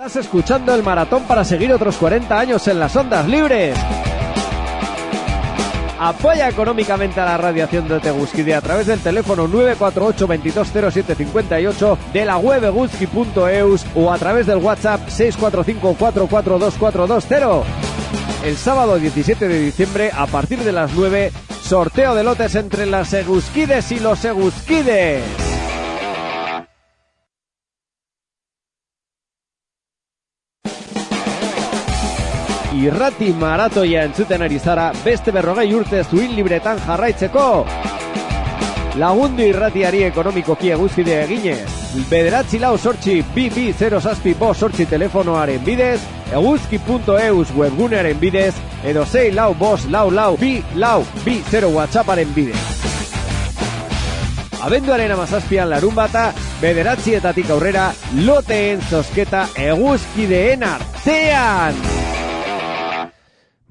Estás escuchando el maratón para seguir otros 40 años en las ondas libres. Apoya económicamente a la radiación de Teguskide a través del teléfono 948 220758 de la web eguski.eus o a través del WhatsApp 645 442420. El sábado 17 de diciembre, a partir de las 9, sorteo de lotes entre las Eguskides y los Eguskides. Irrati maratoia entzuten ari zara beste berrogei urte zuin libretan jarraitzeko. Lagundu irratiari ekonomikoki eguzkide eginez. Bederatzi lau sortxi bi 0 saspi bo sortxi telefonoaren bidez, eguzki.eus webgunearen bidez, edo sei lau bos lau lau bi lau bi 0 whatsapparen bidez. Abenduaren amazazpian larun bata, bederatzietatik aurrera, loteen zosketa eguzkideen artean!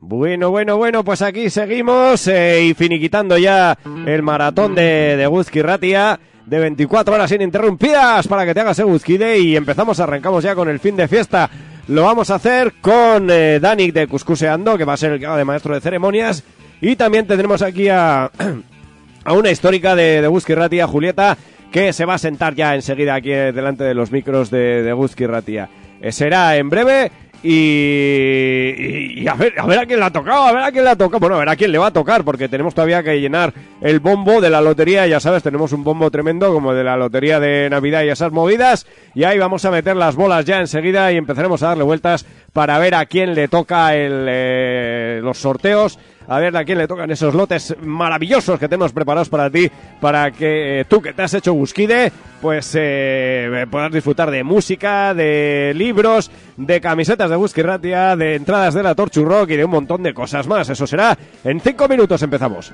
Bueno, bueno, bueno, pues aquí seguimos eh, y finiquitando ya el maratón de, de Guzki Ratia de 24 horas ininterrumpidas para que te hagas Eguzkide y empezamos, arrancamos ya con el fin de fiesta. Lo vamos a hacer con eh, Danik de Cuscuseando, que va a ser el que de maestro de ceremonias. Y también tendremos aquí a, a una histórica de, de Ratia, Julieta, que se va a sentar ya enseguida aquí delante de los micros de, de Ratia. Eh, será en breve y, y, a ver, a ver a quién le ha tocado, a ver a quién le ha tocado. Bueno, a ver a quién le va a tocar, porque tenemos todavía que llenar el bombo de la lotería. Ya sabes, tenemos un bombo tremendo como de la lotería de Navidad y esas movidas. Y ahí vamos a meter las bolas ya enseguida y empezaremos a darle vueltas para ver a quién le toca el, eh, los sorteos a ver a quién le tocan esos lotes maravillosos que tenemos preparados para ti, para que eh, tú que te has hecho Busquide, pues eh, puedas disfrutar de música, de libros, de camisetas de Busquiratia, de entradas de la Torchu Rock y de un montón de cosas más. Eso será en cinco minutos empezamos.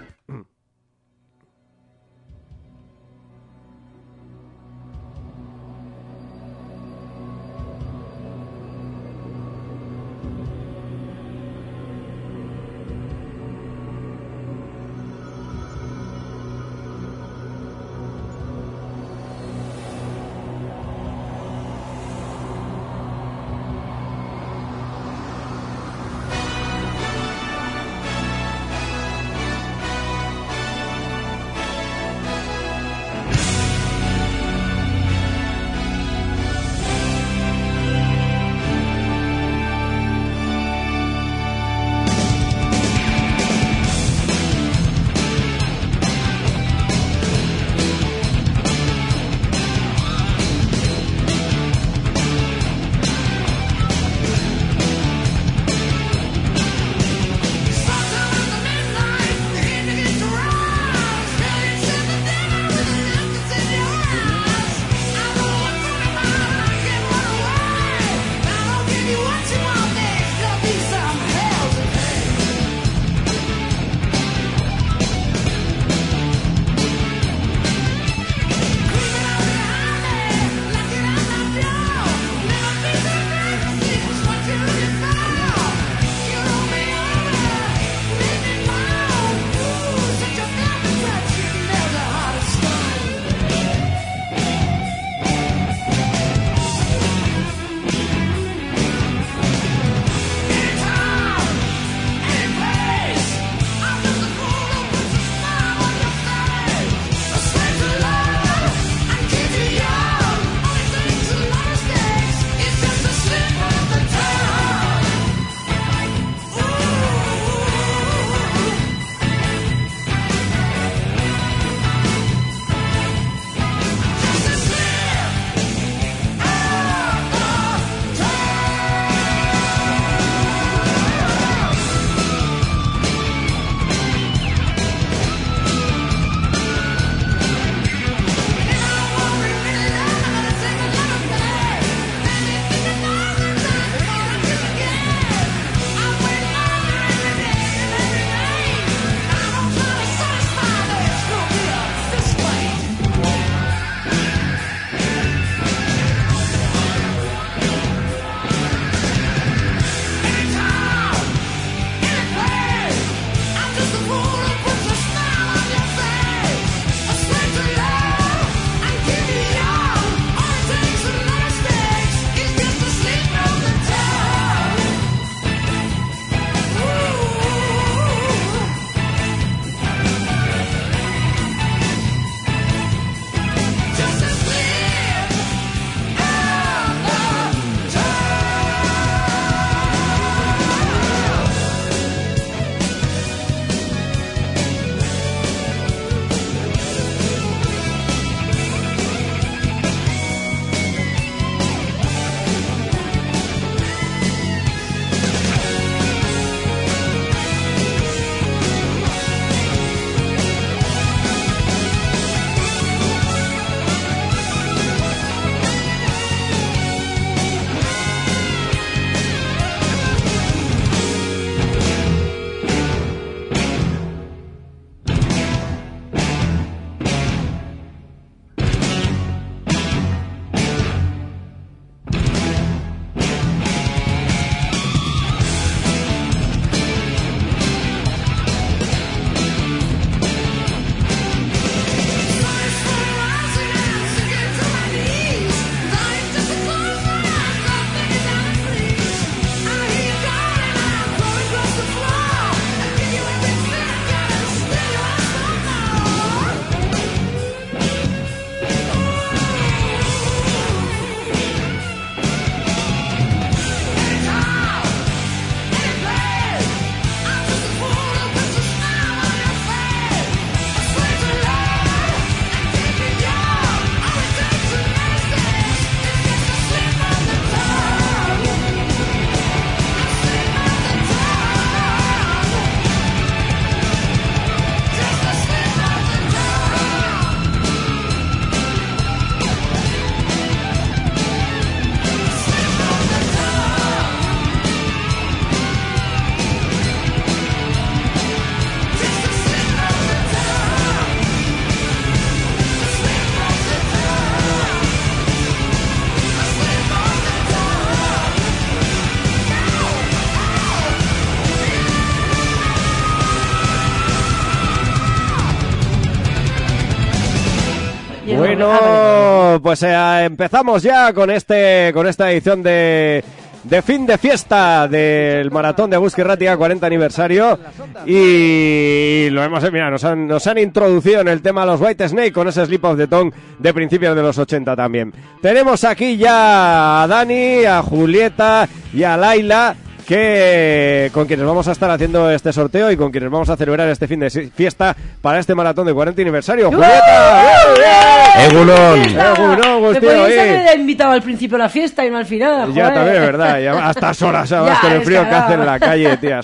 Bueno, pues eh, empezamos ya con este con esta edición de de fin de fiesta del maratón de Busque Ratia 40 aniversario. Y lo hemos mira, nos han, nos han introducido en el tema los White Snake con ese Slip of the Tongue de principios de los 80 también. Tenemos aquí ya a Dani, a Julieta y a Laila que con quienes vamos a estar haciendo este sorteo y con quienes vamos a celebrar este fin de fiesta para este maratón de 40 aniversario. ¡Julieta! ¡Egunon! ¡Egunon, Me Agustín, podíais oye! haber invitado al principio a la fiesta y no al final. Ya también, ¿verdad? Ya a estas horas, ¿sabes? Con el frío que hace en la calle, tía.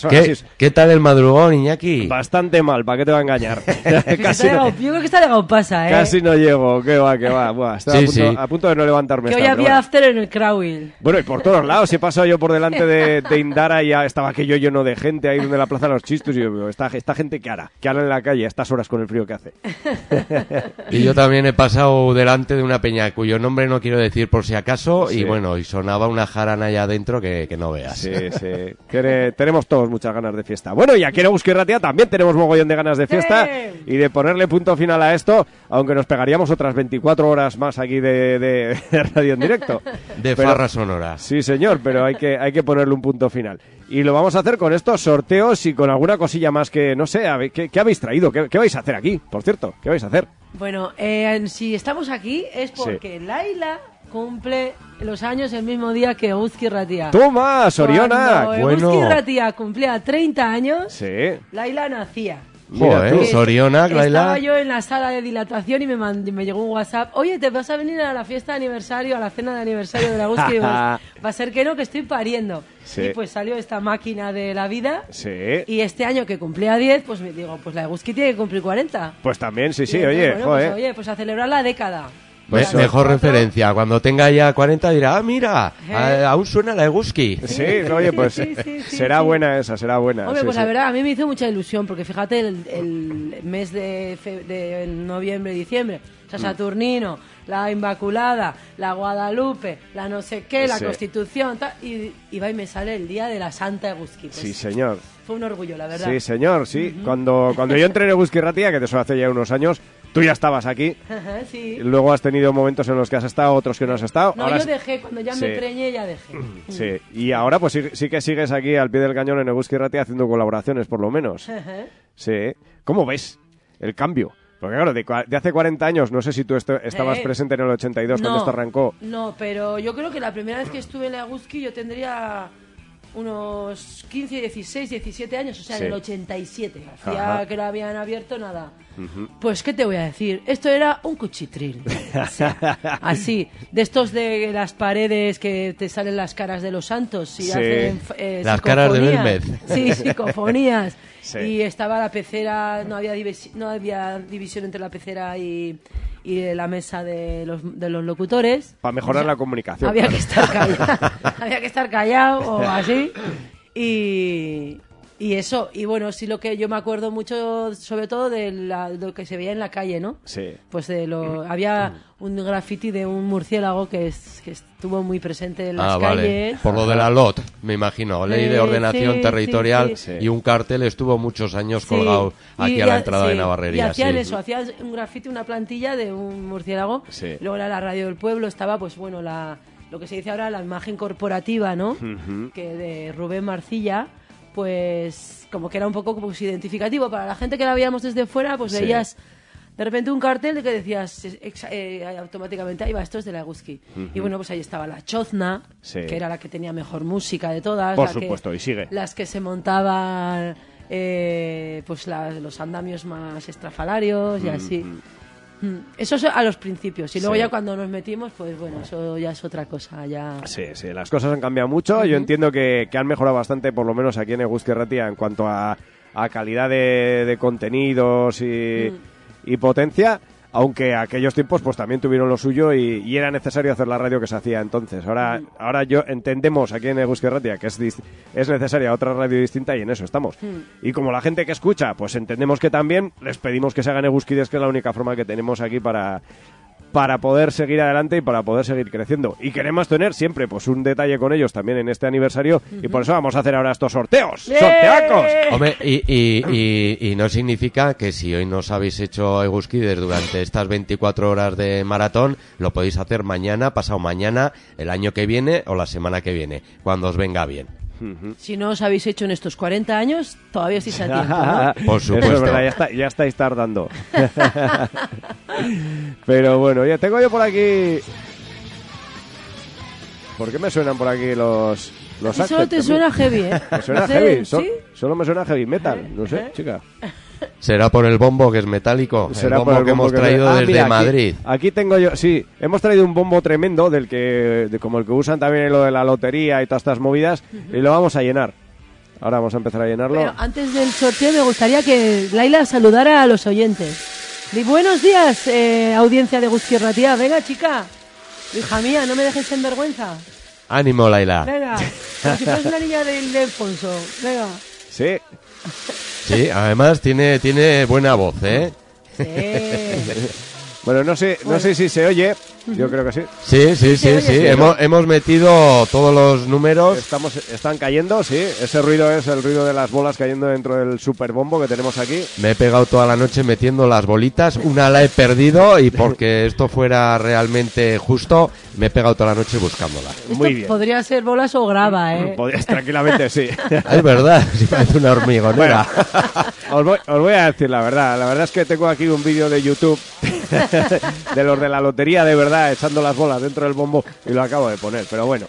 ¿Qué, tal el madrugón, Iñaki? Bastante mal, ¿para qué te va a engañar? Casi, no, yo creo que está llegado pasa, ¿eh? casi no llego, que va, que va. Buah, estaba Sí, a, punto, sí. a punto de no levantarme. que hoy había bueno. after en el Crowell. Bueno, y por todos lados, he pasado yo por delante de, de Indara y ya estaba aquello lleno de gente ahí donde la plaza de los chistos y yo digo, esta, esta gente qué hará, qué hará en la calle a estas horas con el frío que hace. Y yo también he pasado delante de una peña cuyo nombre no quiero decir por si acaso Sí. y bueno, y sonaba una jarana allá adentro que, que no veas. Sí, sí. Tere- tenemos todos muchas ganas de fiesta. Bueno, y aquí en Euskal Ratia también tenemos mogollón de ganas de fiesta ¡Sí! y de ponerle punto final a esto, aunque nos pegaríamos otras 24 horas más aquí de, de- de radio en directo. De Pero- farra sonora. Sí, señor, pero hay que, hay que ponerle un punto final. Y lo vamos a hacer con estos sorteos y con alguna cosilla más que, no sé, ¿qué, qué habéis traído? ¿Qué, qué vais a hacer aquí? Por cierto, ¿qué vais a hacer? Bueno, eh, si estamos aquí es porque Laila cumple los años el mismo día que Eguzki Ratia. ¡Toma, Soriona! Cuando Bueno. Eguzki Ratia cumplía 30 años, Sí. Laila nacía. Joder, tú. Soriona, Estaba yo en la sala de dilatación y me, mand- me llegó un WhatsApp. Oye, ¿te vas a venir a la fiesta de aniversario, a la cena de aniversario de la? Y digo, Va a ser que no, que estoy pariendo. Sí. Y pues salió esta máquina de la vida. Sí. Y este año que cumplía 10, pues me digo, pues la Eguzki tiene que cumplir 40. Pues también, sí, sí, Y oye, bueno, joder. Pues, oye, pues a celebrar la década. Me- Eso. mejor Cuatro. referencia. Cuando tenga ya 40 dirá, ah, mira, Eh. a- aún suena la Eguski. Sí, oye, pues Sí, sí, sí, será sí. buena esa, será buena. Hombre, sí, pues sí. la verdad, a mí me hizo mucha ilusión, porque fíjate, el, el mes de, fe- de noviembre, diciembre, o sea, Mm. Saturnino, la Inmaculada, la Guadalupe, la no sé qué, la Sí. Constitución, tal, y, y va y me sale el día de la Santa Eguzki. Pues, Sí, señor. Fue un orgullo, la verdad. Sí, señor, sí. Cuando, cuando yo entré en Eguski Ratia, que te eso hace ya unos años, tú ya estabas aquí. Ajá, sí. Luego has tenido momentos en los que has estado, otros que no has estado. No, Ahora yo dejé, cuando ya Sí. me preñé, ya dejé. Sí, y ahora pues sí, sí que sigues aquí al pie del cañón en Eguski Ratia haciendo colaboraciones, por lo menos. Ajá. Sí. ¿Cómo ves el cambio? Porque claro, de, de hace 40 años, no sé si tú esto- estabas Eh, presente en el 82 cuando esto arrancó. No, pero yo creo que la primera vez que estuve en la Eguzki yo tendría unos 15, 16, 17 años, o sea, Sí. en el 87. Hacía Ajá. que lo habían abierto nada. Pues, ¿qué te voy a decir? Esto era un cuchitril. O sea, así, de estos de las paredes que te salen las caras de los santos y Sí. hacen eh, Las caras de. Belmez. Sí, psicofonías. Sí. Y estaba la pecera, no había, no había división entre la pecera y, y la mesa de los, de los locutores. Para mejorar la comunicación. Había claro. que estar callado, había que estar callado o así. Y, y eso, y bueno, sí lo que yo me acuerdo mucho, sobre todo de, la- de lo que se veía en la calle, ¿no? Sí. Pues de lo, había un graffiti de un murciélago que, es, que estuvo muy presente en las Ah, vale. calles. Por lo de la LOT, me imagino. Ley de Eh, ordenación sí, territorial sí, sí. y un cartel estuvo muchos años Sí, colgado aquí y a la entrada de Navarrería. Y hacían sí. eso, hacían un grafiti, una plantilla de un murciélago. Sí. Luego era la radio del pueblo, estaba, pues bueno, la, lo que se dice ahora la imagen corporativa, ¿no? Que de Rubén Marcilla, pues como que era un poco pues, identificativo. Para la gente que la veíamos desde fuera, pues Sí. veías de repente un cartel de que decías eh, automáticamente, ahí va, esto es de la. Y bueno, pues ahí estaba la Chozna, Sí. que era la que tenía mejor música de todas. Por la que- supuesto, y sigue. Las que se montaban eh, pues la- los andamios más estrafalarios y así. Mm, Eso es a los principios. Y luego Sí. ya cuando nos metimos, pues bueno, eso ya es otra cosa. Ya... Sí, sí, las cosas han cambiado mucho. Yo entiendo que, que han mejorado bastante, por lo menos aquí en Eguski Ratia, en cuanto a, a calidad de, de contenidos y, y potencia. Aunque aquellos tiempos pues también tuvieron lo suyo y, y era necesario hacer la radio que se hacía entonces. Ahora, ahora yo entendemos aquí en Eguski Ratia que es, es necesaria otra radio distinta y en eso estamos. Y como la gente que escucha, pues entendemos que también les pedimos que se hagan Eguskides, que es la única forma que tenemos aquí para, para poder seguir adelante y para poder seguir creciendo. Y queremos tener siempre pues un detalle con ellos también en este aniversario y por eso vamos a hacer ahora estos sorteos. ¡Bien! ¡Sorteacos! Hombre, y, y, y, y no significa que si hoy nos habéis hecho Eguskides durante estas 24 horas de maratón, lo podéis hacer mañana, pasado mañana, el año que viene o la semana que viene, cuando os venga bien. Si no os habéis hecho en estos 40 años, todavía estáis a tiempo, ¿no? Por Eso es supuesto. verdad, ya, está- ya estáis tardando. Pero bueno, ya tengo yo por aquí... ¿Por qué me suenan por aquí los... Los solo te también? suena heavy, ¿eh? Me suena heavy, so- ¿sí? solo me suena heavy metal, no sé, ¿Eh? chica. Será por el bombo que es metálico, Será el por bombo el que bombo hemos que- traído Ah, desde mira, aquí- Madrid. Aquí, tengo yo, sí, hemos traído un bombo tremendo del que, de, como el que usan también en lo de la lotería y todas estas movidas, y lo vamos a llenar. Ahora vamos a empezar a llenarlo. Pero antes del sorteo me gustaría que Laila saludara a los oyentes. Di buenos días, eh, audiencia de Guzquierratía. Venga, chica. Hija mía, no me dejes en vergüenza. Ánimo, Laila. Venga, como si fueras una niña de Ildefonso. Venga. Sí, Sí, además tiene, tiene buena voz, ¿eh? Sí. Bueno, no sé, no sé si se oye, yo creo que sí. Sí, sí, sí, oye, sí. sí, Hemos, hemos metido todos los números. Estamos, están cayendo, sí. Ese ruido es el ruido de las bolas cayendo dentro del super bombo que tenemos aquí. Me he pegado toda la noche metiendo las bolitas. Una la he perdido y porque esto fuera realmente justo, me he pegado toda la noche buscándola. Esto Muy bien. podría ser bolas o grava, ¿eh? Podrías tranquilamente, sí. Es verdad, si parece una hormigonera. Os voy, os voy a decir la verdad. La verdad es que tengo aquí un vídeo de YouTube de los de la lotería de verdad echando las bolas dentro del bombo y lo acabo de poner. Pero bueno,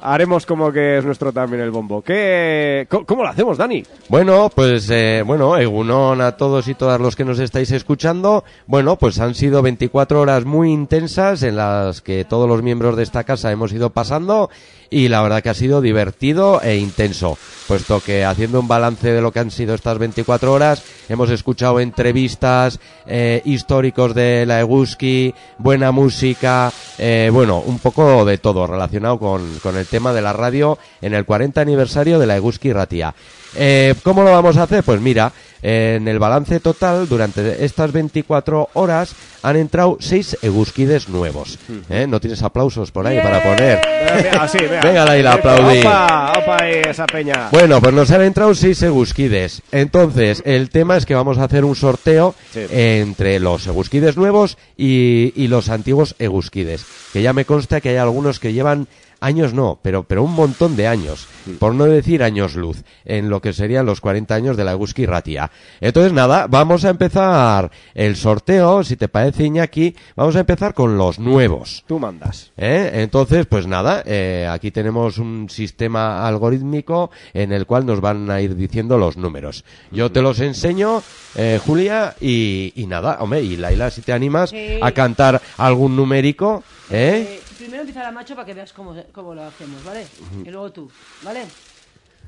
haremos como que es nuestro también el bombo. ¿Qué, ¿Cómo lo hacemos, Dani? Bueno, pues eh, bueno, Egunon a todos y todas los que nos estáis escuchando. Bueno, pues han sido 24 horas muy intensas en las que todos los miembros de esta casa hemos ido pasando y la verdad que ha sido divertido e intenso, puesto que haciendo un balance de lo que han sido estas 24 horas, hemos escuchado entrevistas eh, históricos de la Eguski, buena música, eh, bueno, un poco de todo relacionado con, con el tema de la radio en el 40 aniversario de la Eguski Ratia. Eh, ¿Cómo lo vamos a hacer? Pues mira, en el balance total, durante estas 24 horas, han entrado 6 Eguskides nuevos. ¿Eh? ¿No tienes aplausos por ahí para poner? Venga, así, venga. Venga, Laila, aplaudí. Opa, opa ahí, esa peña. Bueno, pues nos han entrado 6 Eguskides. Entonces, el tema es que vamos a hacer un sorteo Sí. entre los Eguskides nuevos y, y los antiguos Eguskides. Que ya me consta que hay algunos que llevan años no, pero, pero un montón de años, por no decir años luz, en lo que serían los 40 años de la Eguski Ratia. Entonces, nada, vamos a empezar el sorteo, si te parece, Iñaki, vamos a empezar con los nuevos. Tú mandas. ¿Eh? Entonces, pues nada, eh, aquí tenemos un sistema algorítmico en el cual nos van a ir diciendo los números. Yo te los enseño, eh, Julia, y, y nada, hombre, y Laila, si te animas Sí. a cantar algún numérico, ¿eh? Eh, primero empieza la macho para que veas cómo, cómo lo hacemos, ¿vale? Y luego tú, ¿vale?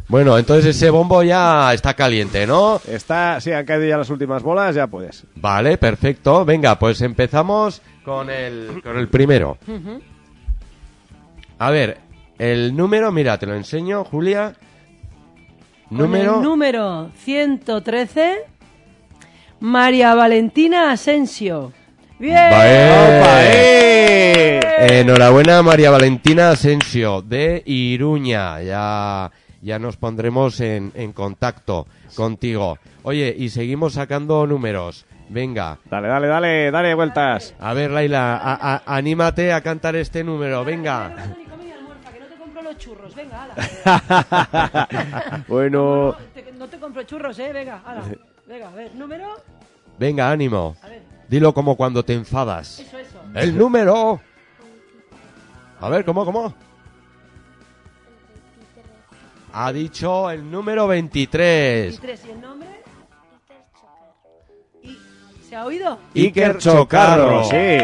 Bueno, entonces ese bombo ya está caliente, ¿no? Está, sí, han caído ya las últimas bolas, ya puedes. Vale, perfecto. Venga, pues empezamos con el, con el primero. A ver, el número, mira, te lo enseño, Julia. Con Número... el número 113, María Valentina Asensio. ¡Bien! ¡Opa, eh! Enhorabuena María Valentina Asensio de Iruña. Ya, ya nos pondremos en, en contacto contigo. Oye, y seguimos sacando números. Venga. Dale, dale, dale, dale vueltas. A ver, Laila, a- a- anímate a cantar este número. Venga. No churros. Venga, hala. bueno, Te- no te compro churros, ¿eh? Venga, hala. Venga, a ver, número. Venga, ánimo. Dilo como cuando te enfadas. eso, eso. El número. A ver, ¿cómo, cómo? Ha dicho el número 23. 23, ¿y el nombre? ¿Y se ha oído? Iker Chocarro, sí.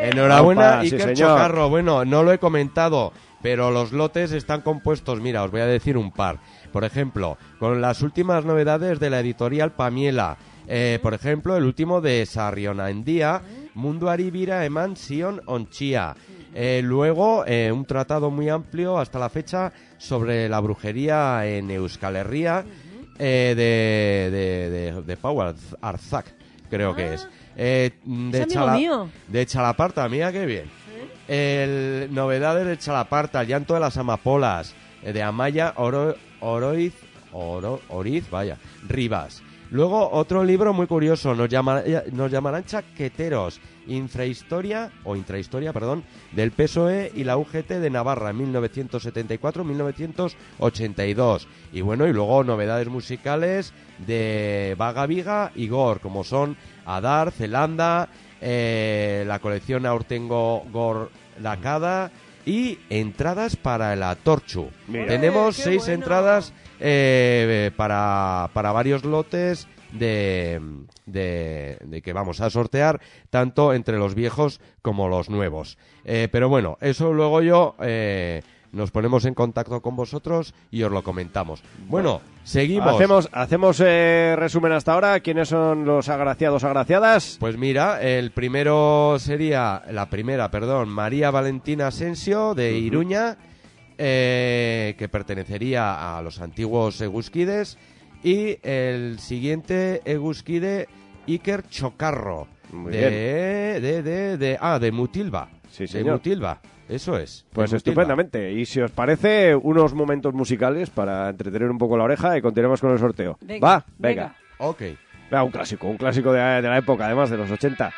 Enhorabuena, Opa, sí, Iker señor. Chocarro. Bueno, no lo he comentado, pero los lotes están compuestos, mira, os voy a decir un par. Por ejemplo, con las últimas novedades de la editorial Pamiela. Eh, por ejemplo, el último de Sarriona en día, Mundo Aribira Eman Sion Onchia. Eh, luego, eh, un tratado muy amplio hasta la fecha sobre la brujería en Euskal Herria eh, de, de, de, de Arz- Arzak, creo que es. Eh, de, Chala- mío. de Chalaparta, mira qué bien. El, novedades de Chalaparta, el llanto de las amapolas, de Amaya Oro, Oroiz, Oro- Oriz, vaya, Rivas. Luego otro libro muy curioso, nos, llama- nos llamarán chaqueteros, infrahistoria, o intrahistoria, perdón, del PSOE y la UGT de Navarra, 1974-1982. Y bueno, y luego novedades musicales de Vaga Viga y Gor, como son Adar, Zelanda, eh, la colección Aurtengo Gor Lacada y entradas para el Atorchu. Mira. Tenemos ¡Eh, seis bueno! entradas eh, para, para varios lotes de, de, de que vamos a sortear, tanto entre los viejos como los nuevos. Eh, pero bueno, eso luego yo eh, nos ponemos en contacto con vosotros y os lo comentamos. Bueno, seguimos. Hacemos, hacemos eh, resumen hasta ahora. ¿Quiénes son los agraciados, agraciadas? Pues mira, el primero sería, la primera, perdón, María Valentina Asensio de Iruña, eh, que pertenecería a los antiguos Egusquides, y el siguiente Egusquide Iker Chocarro, Muy de, de, de, de, ah, de Mutilva, Sí, de señor. Mutilva, eso es. Pues de estupendamente. Y si os parece, unos momentos musicales para entretener un poco la oreja y continuamos con el sorteo. Venga, ¿Va? Venga. Ok. Venga, un clásico, un clásico de, de la época, además de los 80.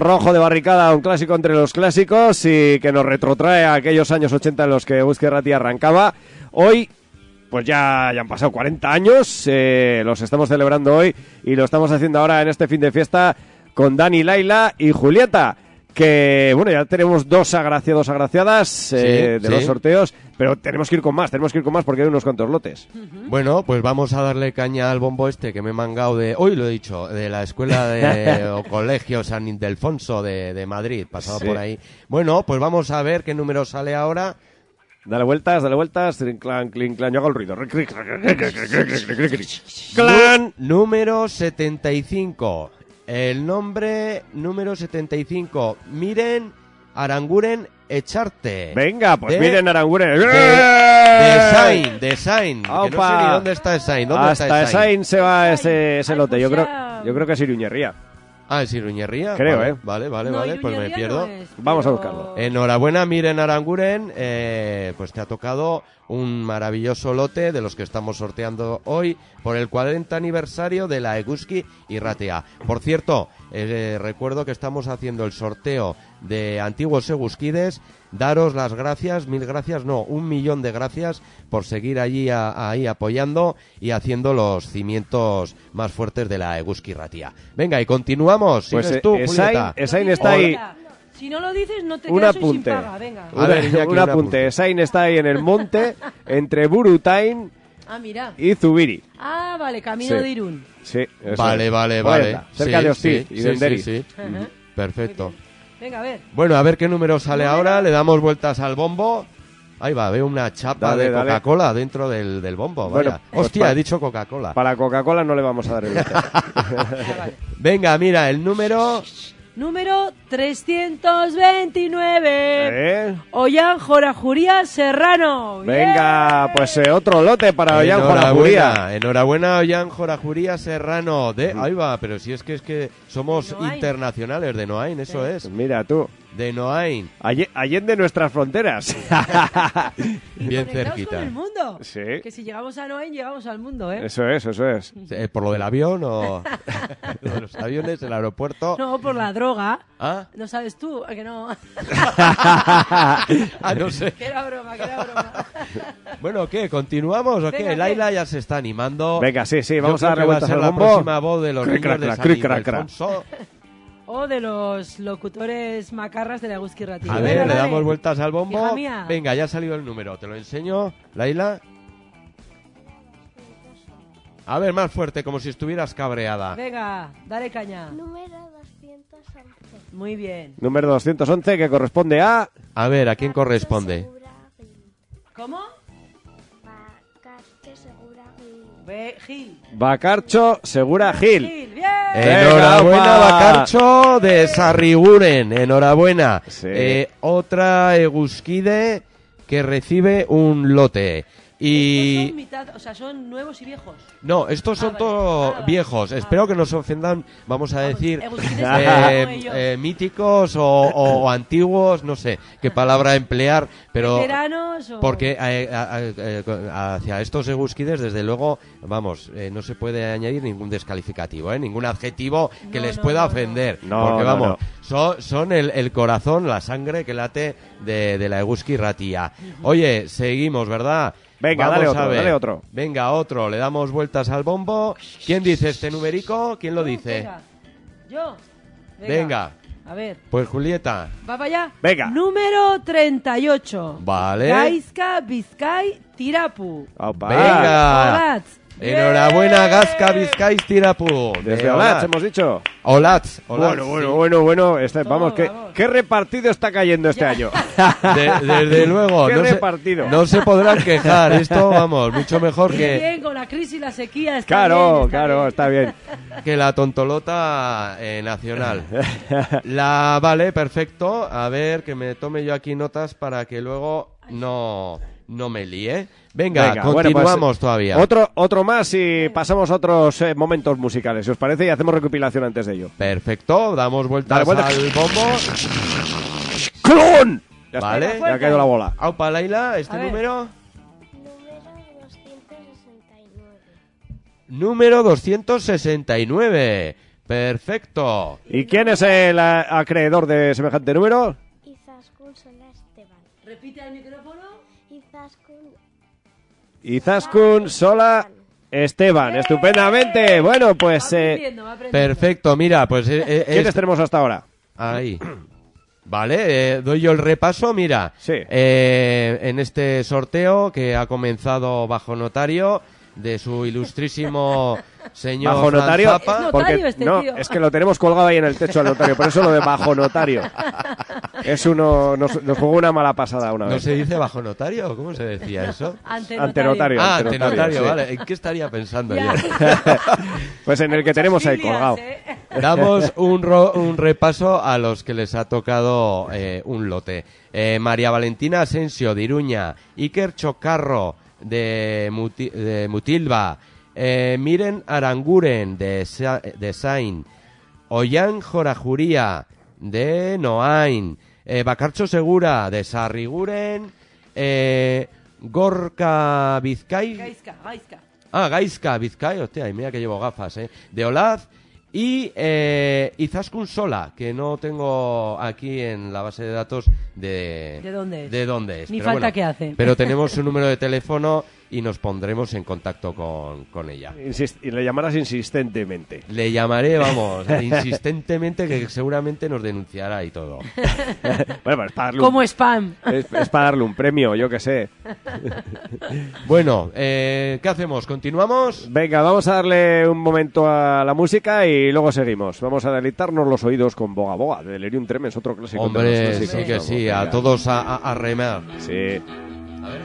Rojo de barricada, un clásico entre los clásicos y que nos retrotrae a aquellos años 80 en los que Busque Rati arrancaba. Hoy, pues ya, ya han pasado 40 años, eh, los estamos celebrando hoy y lo estamos haciendo ahora en este fin de fiesta con Dani, Laila y Julieta. Que bueno, ya tenemos dos agraciados, agraciadas eh, de sí. los sorteos, pero tenemos que ir con más, tenemos que ir con más porque hay unos cuantos lotes. Bueno, pues vamos a darle caña al bombo este que me he mangado de, hoy lo he dicho, de la escuela de, o colegio San Ildefonso de, de Madrid, pasado Sí. por ahí. Bueno, pues vamos a ver qué número sale ahora. Dale vueltas, dale vueltas. Clan, clink, clan. Yo hago el ruido. Clan. Número 75. El nombre número 75. Miren, Aranguren, Echarte. Venga, pues De- miren Aranguren. De, de Sain, de Sain. Que no sé Aupa. ni dónde está Sain. ¿Dónde Hasta está Sain? Se va ese, ese lote. Yo creo, yo creo que es Iruñería. Ah, es Iruñería. Creo, vale, ¿eh? Vale, vale, No, vale. Pues me pierdo. no es, Vamos a pero- buscarlo. Enhorabuena, Miren Aranguren, eh, pues te ha tocado un maravilloso lote de los que estamos sorteando hoy por el 40 aniversario de la Eguski y Ratea. Por cierto, eh, recuerdo que estamos haciendo el sorteo de antiguos Egusquides. Daros las gracias, mil gracias, no, un millón de gracias por seguir allí a- ahí apoyando y haciendo los cimientos más fuertes de la Eguski Ratea. Venga, y continuamos. Pues ¿Sigues eh, tú, Esain? Esain está ahí. Si no lo dices, no te Un quedas hoy sin apunte. paga, venga. A ver, Iñaki, un un apunte. apunte. Sain está ahí en el monte entre Burutain Ah, mira. y Zubiri. Ah, vale, camino Sí. de Irún. Sí, eso Vale, vale, vale. cerca Sí, de Hostil sí, y sí, de. Perfecto. Venga, a ver. Bueno, a ver qué número sale Número- ahora. Le damos vueltas al bombo. Ahí va, veo una chapa Dale, de. Coca-Cola dentro del, del bombo. Bueno, Vaya. pues Hostia, pa- he dicho Coca-Cola. Para Coca-Cola no le vamos a dar el. Venga, mira, el número. Número 329. ¿Eh? Ollán Jorajuría Serrano. ¡Bien! Venga, pues eh, otro lote para Ollán Jorajuría. Enhorabuena, enhorabuena, Ollán Jorajuría Serrano. De, ahí va, pero si es que es que somos Noain. internacionales de Noain, eso es. Mira tú, De Noain. Alle- allende nuestras fronteras. Bien cerquita. con el mundo. Sí. Que si llegamos a Noén, llegamos al mundo, ¿eh? Eso es, eso es. Eh, ¿Por lo del avión o.? lo de los aviones, el aeropuerto. No, por la droga. ¿Ah? ¿No sabes tú? ¿A Que no. ah, no sé. que era broma, que era broma. Bueno, ¿qué? ¿Continuamos o qué? Venga, Laila ya se está animando. Venga, sí, sí, Yo vamos creo a que darle va a la bombo. próxima voz de los Cric, niños crac, de crac, San. O de los locutores macarras de la Gusky Ratio. A Venga, ver, le damos vueltas al bombo. Venga, ya ha salido el número. Te lo enseño. Laila. A ver, más fuerte, como si estuvieras cabreada. Venga, dale caña. Número 211. Muy bien. Número 211 que corresponde a... A ver, ¿a quién corresponde? ¿Cómo? Gil. Bacarcho Segura Gil. Gil, bien. Enhorabuena. Bacarcho de Sarriguren. Enhorabuena. Sí. Eh, otra Egusquide que recibe un lote. Estos Y son mitad, o sea, son nuevos y viejos. No, estos son vale. todos Ah, vale. viejos. Ah, Espero vale. que no se ofendan, vamos a decir, eh, ellos. eh, míticos o, o- o antiguos, no sé qué palabra emplear, pero ¿Veteranos o...? porque eh, a- a- eh, hacia estos egusquides, desde luego, vamos, eh, no se puede añadir ningún descalificativo, ¿eh? ningún adjetivo que No, les no, pueda no, ofender. No, porque no, vamos, no. Son, son el, el corazón, la sangre que late de, de la eguski ratía. Oye, seguimos, ¿verdad? Venga, Vamos dale a otro, ver. dale otro. Venga, otro. Le damos vueltas al bombo. ¿Quién dice este numerico? ¿Quién lo dice? venga. ¿Yo? Venga. A ver, Pues Julieta. ¿va para allá? Venga. Número 38. Vale. Gaizka Bizkai Tirapu. Aupa. Venga. Enhorabuena. Gasca Vizcais Tirapu. Desde De Olatz hemos dicho. Olatz. Olatz, Bueno, bueno, sí. bueno, bueno. Este, Todo, vamos, ¿qué, vamos. qué repartido está cayendo este año? De- desde luego. Qué no, se, repartido. no se podrán quejar. Esto, vamos, mucho mejor Qué que, bien, con la crisis y la sequía. Está Claro, bien, claro, bien. está bien. que la tontolota eh, nacional. La vale, perfecto. A ver, que me tome yo aquí notas para que luego no, no me líe. Venga, Venga, bueno, continuamos pues, todavía. Otro, otro más y pasamos a otros eh, momentos musicales, si os parece, y hacemos recopilación antes de ello. Perfecto, damos vueltas Dale vueltas. al bombo. ¡Clon! Ya está, Vale. ya ha caído la bola. Aupa, Laila, este número. Número 269. Número 269. Perfecto. ¿Y quién es el eh, acreedor de semejante número? Izaskun Sola Esteban. Repite al micrófono. Izaskun Izaskun Sola Esteban. Estupendamente. Bueno, pues... Eh. Perfecto, mira, pues eh, eh, ¿Quiénes es- tenemos hasta ahora? Ahí. Vale, eh, doy yo el repaso. Mira, Sí. eh, en este sorteo que ha comenzado bajo notario de su ilustrísimo señor Bajo notario. Notario este no, tío. es que lo tenemos colgado ahí en el techo al notario, por eso lo de bajo notario. Es uno, nos, nos jugó una mala pasada una ¿No vez. se dice bajo notario? ¿Cómo se decía eso? Ante Antenotario. Ah, ante ante notario, notario, sí. vale. ¿En qué estaría pensando Ya. yo? Pues en el que tenemos ahí colgado. ¿eh? Damos un, ro- un repaso a los que les ha tocado eh, un lote. Eh, María Valentina Asensio de Iruña, Iker Chocarro de, Muti- de Mutilva, eh, Miren Aranguren de, Sa- de Sain, Ollán Jorajuría de Noain, eh, Bacarcho Segura de Sarriguren, eh, Gorka Vizcay, Gaizka, gaizka. Ah, Gaizka, Vizcay, hostia, y mira que llevo gafas, ¿eh? De Olaz y eh, Izaskun Sola, que no tengo aquí en la base de datos de... ¿De dónde es? De dónde es. Ni pero falta bueno, que hace. Pero tenemos su número de teléfono y nos pondremos en contacto con, con ella. Insist- y le llamarás insistentemente. Le llamaré, vamos, insistentemente, que seguramente nos denunciará y todo. Bueno, pues para darle Como un, spam. es, es para darle un premio, yo que sé. Bueno, eh, ¿qué hacemos? ¿Continuamos? Venga, vamos a darle un momento a la música y luego seguimos. Vamos a deleitarnos los oídos con Boga Boga, de Delirium Tremens, otro clásico. de los Hombre, clásicos. sí que sí, a todos a, a- a remar. Sí. A ver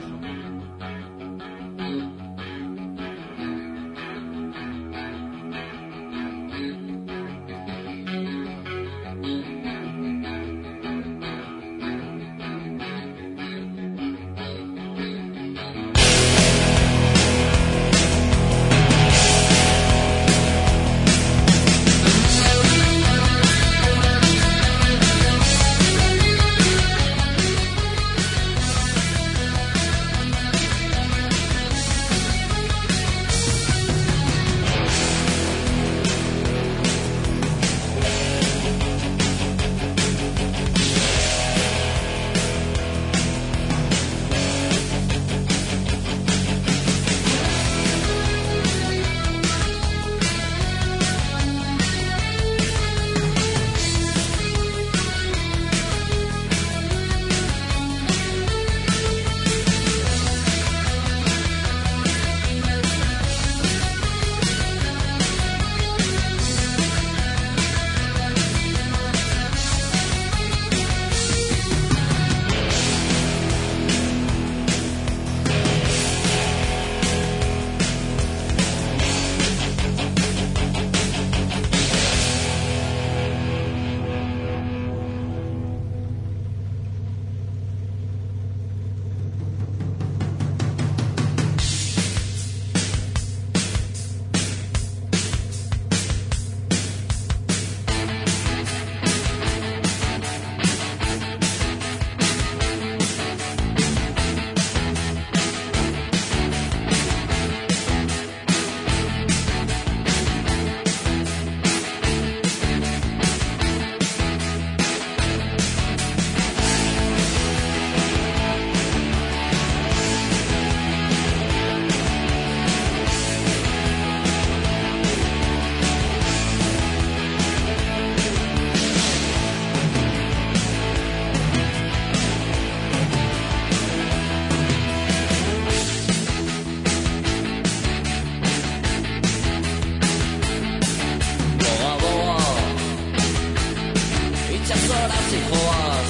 zijoaz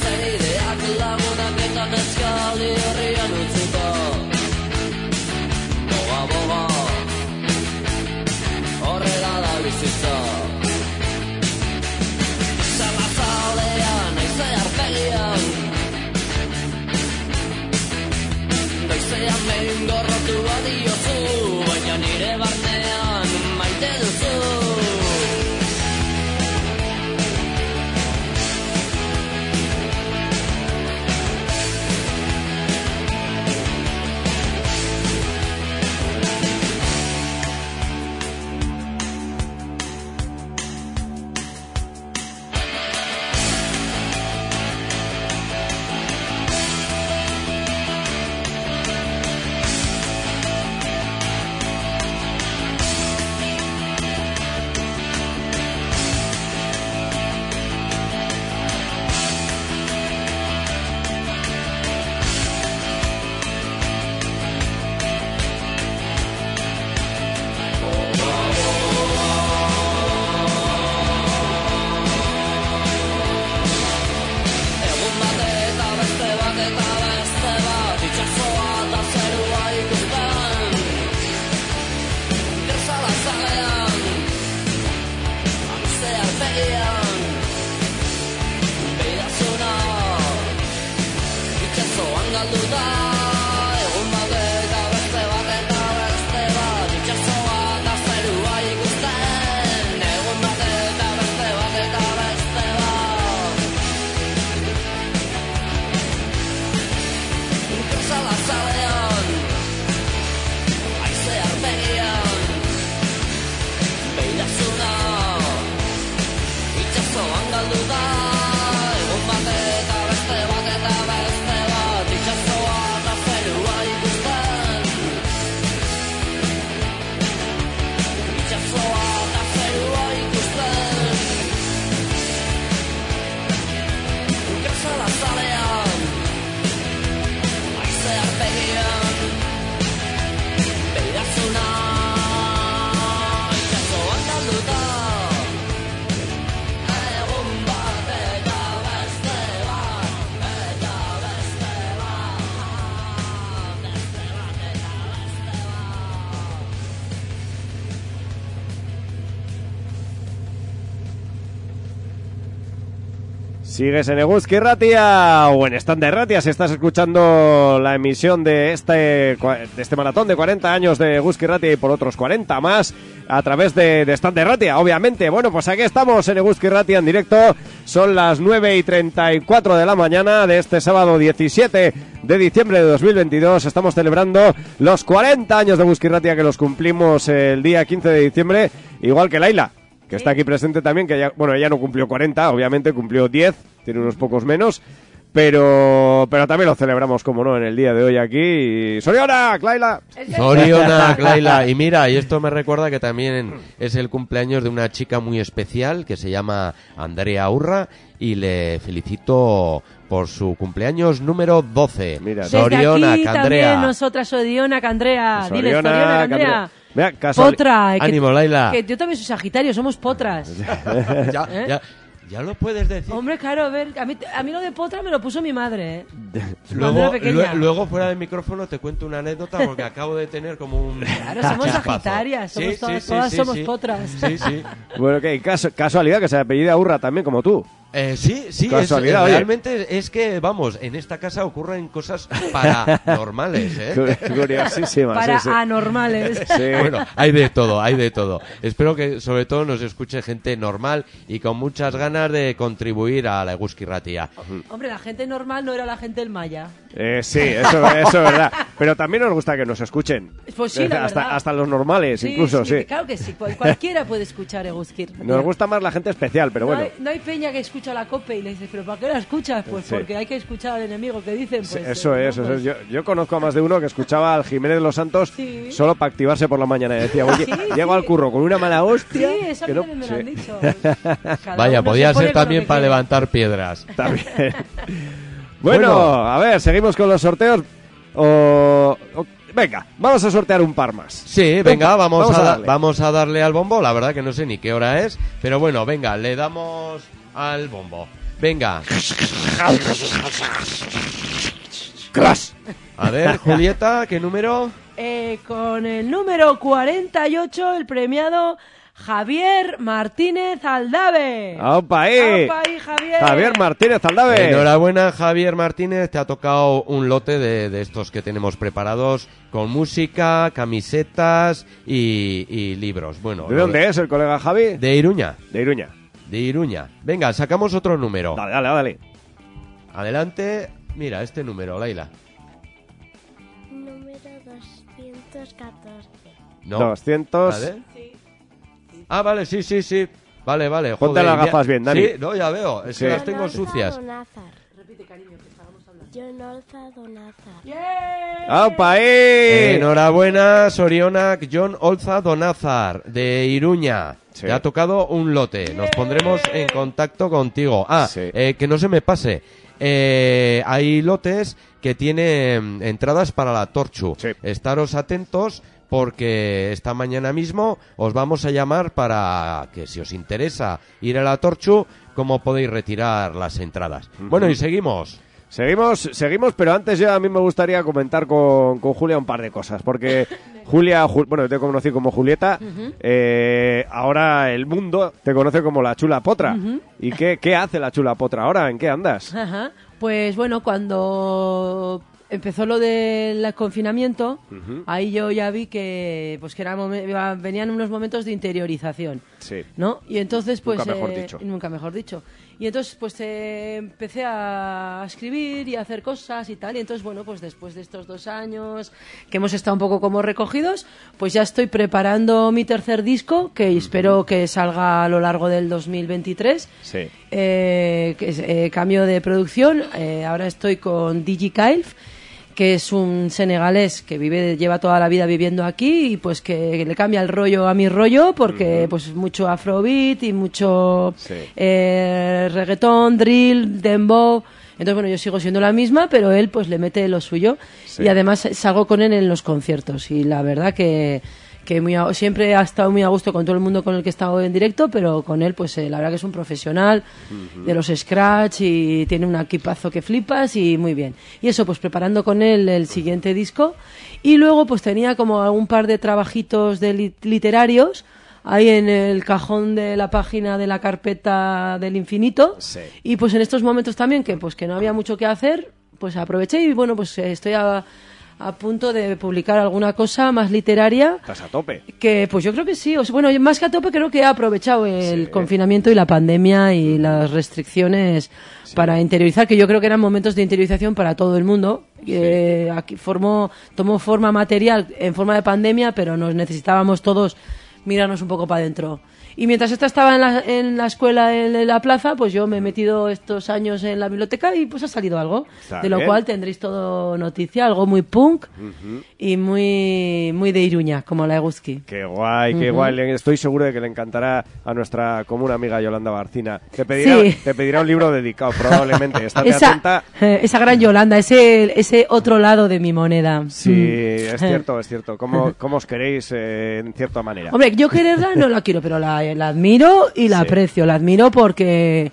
Zer ideak lagunak eta neskali herrian utziko Boga, boga Horrela da bizitza Sigues en Eguzki Ratia o en Stand de Ratia si estás escuchando la emisión de este, de este maratón de 40 años de Eguzki Ratia y por otros 40 más a través de, de Stand de Ratia, obviamente. Bueno, pues aquí estamos en Eguzki Ratia en directo. Son las 9 y 34 de la mañana de este sábado 17 de diciembre de 2022. Estamos celebrando los 40 años de Eguzki Ratia que los cumplimos el día 15 de diciembre, igual que Laila que está aquí presente también, que ya, bueno, ella no cumplió 40, obviamente cumplió 10, tiene unos pocos menos, pero, pero también lo celebramos, como no, en el día de hoy aquí. Y... ¡Soriona, Claila! Soriona, Laila. Y mira, y esto me recuerda que también es el cumpleaños de una chica muy especial que se llama Andrea Urra y le felicito por su cumpleaños número 12. Mira, Soriona, aquí Andrea. también nosotras Soriona, Candrea. Dile, Soriona, Candrea. Mira, casual- Potra. que- Ánimo, Laila. Que yo también soy Sagitario, somos potras. ya, ¿Eh? ya, ya lo puedes decir. Hombre, claro, a ver, a mí, a mí lo de potra me lo puso mi madre, ¿eh? Luego, lue- fuera del micrófono te cuento una anécdota porque acabo de tener como un Claro, somos sagitarias, somos Sí, todas- sí, todas sí, somos sí. potras. Sí, sí. Bueno, que casu- casualidad que se apellida Urra también, como tú. Eh, sí, sí, es- oye. realmente es que, vamos, en esta casa ocurren cosas paranormales, ¿eh? Cu- Curiosísima, Para sí, sí. anormales. Sí. Bueno, hay de todo, hay de todo. Espero que sobre todo nos escuche gente normal y con muchas ganas de contribuir a la Eguski Ratia. Hombre, la gente normal no era la gente del Maya. Eh, sí, eso, eso es verdad. Pero también nos gusta que nos escuchen. Pues sí, la hasta, hasta los normales, incluso, sí. Claro que sí, cual- cualquiera puede escuchar Eguskir. Nos gusta más la gente especial, pero no, bueno. hay, no hay peña que escucha la cope y le dices, ¿pero para qué la escuchas? Pues Sí. porque hay que escuchar al enemigo que dicen. Sí, Pues, eso eh, es, ¿no? eso es. Pues- Yo, yo conozco a más de uno que escuchaba al Jiménez de los Santos Sí. solo para activarse por la mañana. Y decía, oye, Sí, llego sí. al curro con una mala Sí, hostia. eso que mí no- me lo han sí. dicho. Cada Vaya, podía se ser también para quiere. levantar piedras. También. Bueno, Bueno. a ver, seguimos con los sorteos. O- o- venga, vamos a sortear un par más. Sí, venga, Venga, vamos, vamos a, a da- darle. vamos a darle al bombo. La verdad que no sé ni qué hora es, pero bueno, venga, le damos al bombo. Venga. A ver, Julieta, ¿qué número? Eh, con el número 48, el premiado Javier Martínez Aldave. ¡Opa ahí! ¡Opa ahí, Javier! Javier Martínez Aldave. Enhorabuena, Javier Martínez. Te ha tocado un lote de, de estos que tenemos preparados con música, camisetas y, y libros. Bueno, ¿De dónde es el colega Javi? De Iruña. De Iruña. De Iruña. Venga, sacamos otro número. Dale, dale, dale. Adelante. Mira, este número, Laila. Número 214. No. 200. ¿Vale? Ah, vale, sí, sí, sí. Vale, vale. Ponte joder, las gafas bien, Dani. Sí, no, ya veo. Es Sí. que las tengo John sucias. Olza Donazar. Repite, cariño, que estábamos hablando. John Olza Donazar. ¡Opa ahí! Enhorabuena, Sorionak John Olza Donazar, de Iruña. Sí. Te ha tocado un lote. Nos pondremos en contacto contigo. Ah, Sí. eh, que no se me pase. Eh, hay lotes que tienen entradas para la Torchu. Sí. Estaros atentos porque esta mañana mismo os vamos a llamar para que si os interesa ir a la Torchu, cómo podéis retirar las entradas. Bueno, y seguimos. Seguimos, seguimos, pero antes ya a mí me gustaría comentar con, con Julia un par de cosas, porque Julia, Ju- bueno, te conocí como Julieta, eh, ahora el mundo te conoce como la chula potra. ¿Y qué, qué hace la chula potra ahora? ¿En qué andas? Pues bueno, cuando empezó lo del confinamiento, ahí yo ya vi que pues que era venían unos momentos de interiorización. Sí. ¿no? Y entonces, pues... Nunca mejor eh, dicho. Nunca mejor dicho. Y entonces, pues eh, empecé a escribir y a hacer cosas y tal. Y entonces, bueno, pues después de estos dos años que hemos estado un poco como recogidos, pues ya estoy preparando mi tercer disco, que espero que salga a lo largo del 2023. Sí. Eh, que es, eh, cambio de producción. Eh, ahora estoy con Digi Kailf, que es un senegalés que vive, lleva toda la vida viviendo aquí y pues que le cambia el rollo a mi rollo porque pues mucho afrobeat y mucho Sí. eh, reggaetón, drill, dembow. Entonces, bueno, yo sigo siendo la misma, pero él pues le mete lo suyo. Sí. Y además salgo con él en los conciertos. Y la verdad que, que muy a- siempre ha estado muy a gusto con todo el mundo con el que he estado en directo, pero con él, pues eh, la verdad que es un profesional de los scratch y tiene un equipazo que flipas y muy bien. Y eso, pues preparando con él el siguiente disco. Y luego, pues tenía como un par de trabajitos de li- literarios ahí en el cajón de la página de la carpeta del infinito. Sí. Y pues en estos momentos también que pues que no había mucho que hacer, pues aproveché y bueno, pues eh, estoy a, a punto de publicar alguna cosa más literaria Estás a tope. que pues yo creo que sí, o sea, bueno, más que a tope creo que he aprovechado el Sí. confinamiento y la pandemia y las restricciones para interiorizar, que yo creo que eran momentos de interiorización para todo el mundo. Eh, aquí formó, tomó forma material en forma de pandemia, pero nos necesitábamos todos mirarnos un poco para adentro. Y mientras esta estaba en la, en la escuela, en la plaza, pues yo me he metido estos años en la biblioteca y pues ha salido algo. Está de lo bien. cual tendréis todo noticia, algo muy punk y muy, muy de Iruña, como la Eguzki. Qué guay, qué guay. Le- Estoy seguro de que le encantará a nuestra común amiga Yolanda Barcina. Te pedirá, Sí. te pedirá un libro dedicado, probablemente. Esa, atenta. esa gran Yolanda, ese, ese otro lado de mi moneda. Sí, Mm. es cierto, es cierto. ¿Cómo, cómo os queréis eh, en cierta manera? Hombre, yo quererla no la quiero, pero la, la admiro y la Sí. aprecio. La admiro porque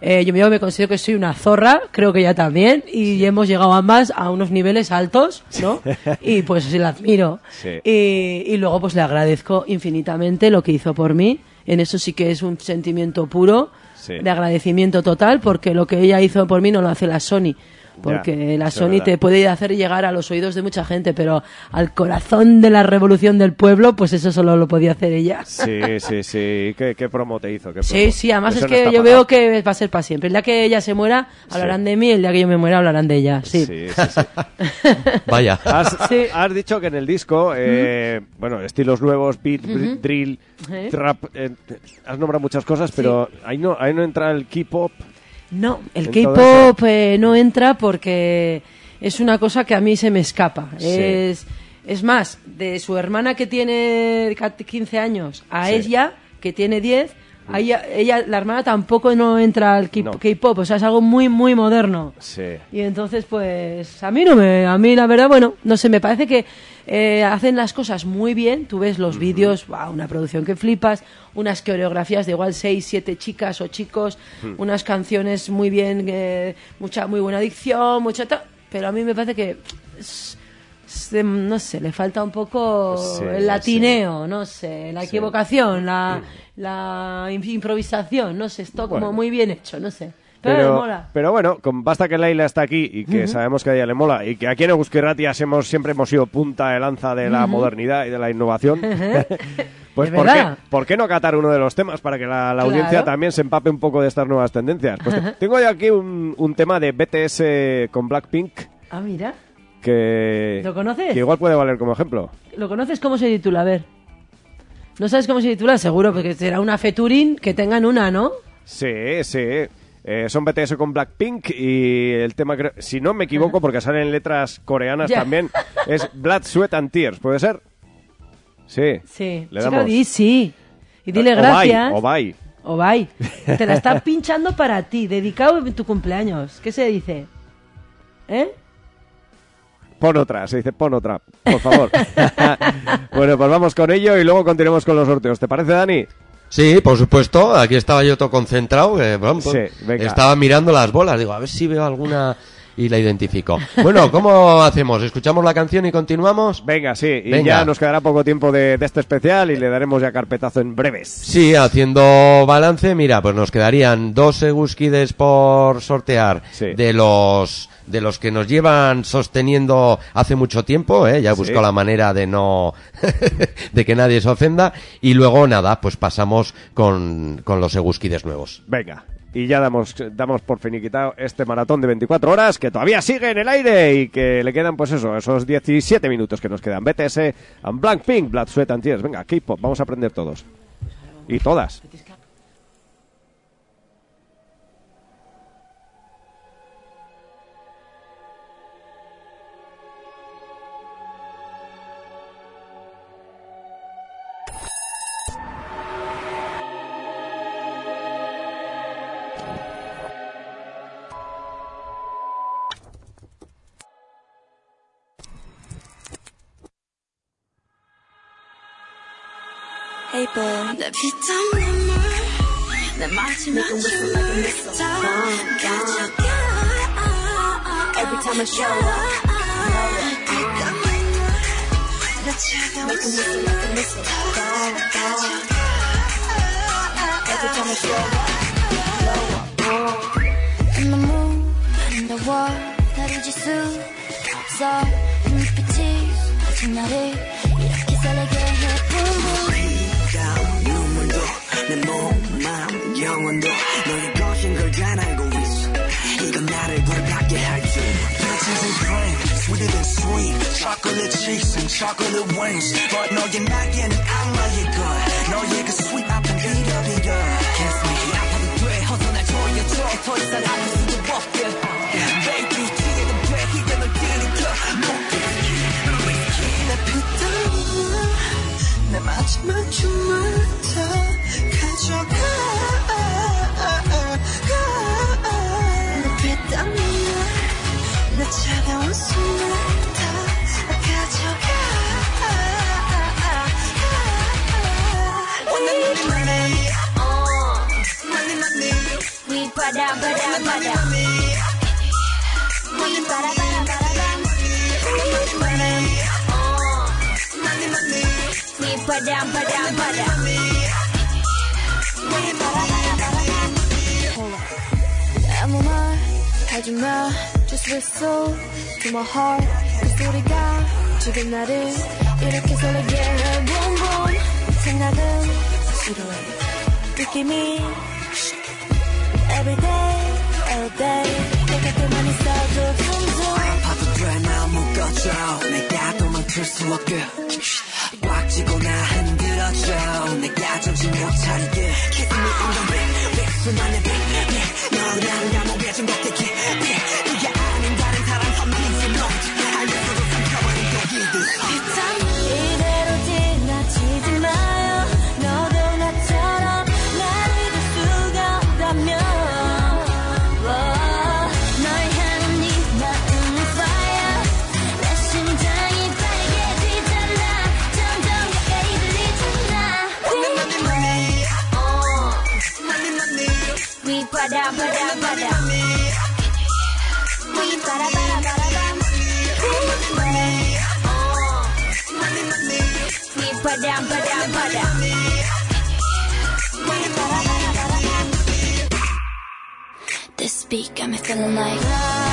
eh, yo, yo me considero que soy una zorra, creo que ella también, y hemos llegado ambas a unos niveles altos, ¿no? y pues sí, la admiro. Y, y luego pues le agradezco infinitamente lo que hizo por mí. En eso sí que es un sentimiento puro de agradecimiento total, porque lo que ella hizo por mí no lo hace la Sony. Porque Ya, la Sony te puede hacer llegar a los oídos de mucha gente, pero al corazón de la revolución del pueblo, pues eso solo lo podía hacer ella. Sí, sí, sí. ¿Qué, qué promo te hizo? ¿Qué Sí, promo? sí, además Eso es no que está yo pagado. veo que va a ser para siempre. El día que ella se muera, hablarán de mí, el día que yo me muera, hablarán de ella. Sí. Sí, sí, sí. Vaya. Has, Sí. has dicho que en el disco, eh, bueno, estilos nuevos, beat, drill, ¿Eh? trap, eh, has nombrado muchas cosas, pero ahí no, ahí no entra el K-pop. No, el K-pop eh, no entra porque es una cosa que a mí se me escapa. Sí. Es, es más, de su hermana que tiene ca- 15 años a Sí. ella, que tiene 10, a ella, la hermana tampoco no entra al No. K-pop, o sea, es algo muy, muy moderno. Sí. Y entonces, pues, a mí no me, a mí la verdad, bueno, no sé, me parece que eh, hacen las cosas muy bien. Tú ves los vídeos, wow, una producción que flipas, unas coreografías de igual seis, siete chicas o chicos, unas canciones muy bien, eh, mucha, muy buena dicción, mucha, pero a mí me parece que es- no sé, le falta un poco Sí, el latineo, no sé, la Sí. equivocación, la, la im- improvisación, no sé, esto Bueno. como muy bien hecho, no sé. Pero, Pero, mola. pero bueno, con, basta que Laila está aquí y que sabemos que a ella le mola y que aquí en Euskirratias hemos, siempre hemos sido punta de lanza de la modernidad y de la innovación. pues Es ¿por qué. ¿por qué no catar uno de los temas para que la, la Claro. audiencia también se empape un poco de estas nuevas tendencias? Pues te- tengo yo aquí un, un tema de BTS con Blackpink Ah, mira. que, ¿Lo conoces? que igual puede valer como ejemplo. ¿Lo conoces cómo se titula? A ver. ¿No sabes cómo se titula? Seguro, porque será una featuring que tengan una, ¿no? Sí, sí. Eh, son BTS con Blackpink y el tema, creo- si no me equivoco, porque salen letras coreanas también, es Blood, Sweat and Tears, ¿puede ser? Sí. Sí. Le damos. di sí. Y dile gracias. O bye. O bye. Te la está pinchando para ti, dedicado en tu cumpleaños. ¿Qué se dice? ¿Eh? Pon otra, se dice pon otra, por favor. bueno, pues vamos con ello y luego continuemos con los sorteos. ¿Te parece, Dani? Sí, por supuesto. Aquí estaba yo todo concentrado. eh, bueno, pues, Sí. Estaba mirando las bolas. Digo, a ver si veo alguna y la identifico. Bueno, ¿cómo hacemos? ¿Escuchamos la canción y continuamos? Venga, sí, y Venga. ya nos quedará poco tiempo de, de este especial y le daremos ya carpetazo en breves. Sí, haciendo balance, mira, pues nos quedarían dos Seguskides por sortear Sí. de los de los que nos llevan sosteniendo hace mucho tiempo, ¿eh? ya he Sí. la manera de no de que nadie se ofenda y luego nada, pues pasamos con, con los Seguskides nuevos. Venga, y ya damos, damos por finiquitado este maratón de 24 horas que todavía sigue en el aire y que le quedan, pues eso, esos 17 minutos que nos quedan. BTS, and Blackpink, Blood, Sweat and. Venga, K-pop, vamos a aprender todos. Y todas. 내 피땀 눈물 내 마지막 춤을 가져가 Every time I show up 피땀 눈물 내 차가운 숨을 가져가 Every time I show up 너무 아름다워 다루질 수 없어 눈빛이 아직 나를 내 몸, 마음, 영혼도 너의 것인 걸 잘 알고 있어 이건 나를 벌받게 할지 Bitches and cream, sweeter than sweet Chocolate cheeks and chocolate wings But 너의 날개는 악마의 걸 너의 그 sweet 아픈 비벼비벼 Kiss me 아파도 돼 어서 날 조여줘 더 이상 아플 수도 없게 Baby 뒤에는 돼 이게 널 들이켜 높게 너의 내 피땀 내 마지막 춤을 다 가져가 내 피 하지 마 Just whistle to my heart 그 소리가 지금 나를 이렇게 설레게 해 Boom boom 생각은 싫어해 느낌이 Every day, all day 내 곁에만 있어도 둥둥 아파도 돼 마음 묶어줘 내가 도망칠 수 없게. 꽉 쥐고 나 흔들어줘. 내가 정신 못 차리게 got me feeling like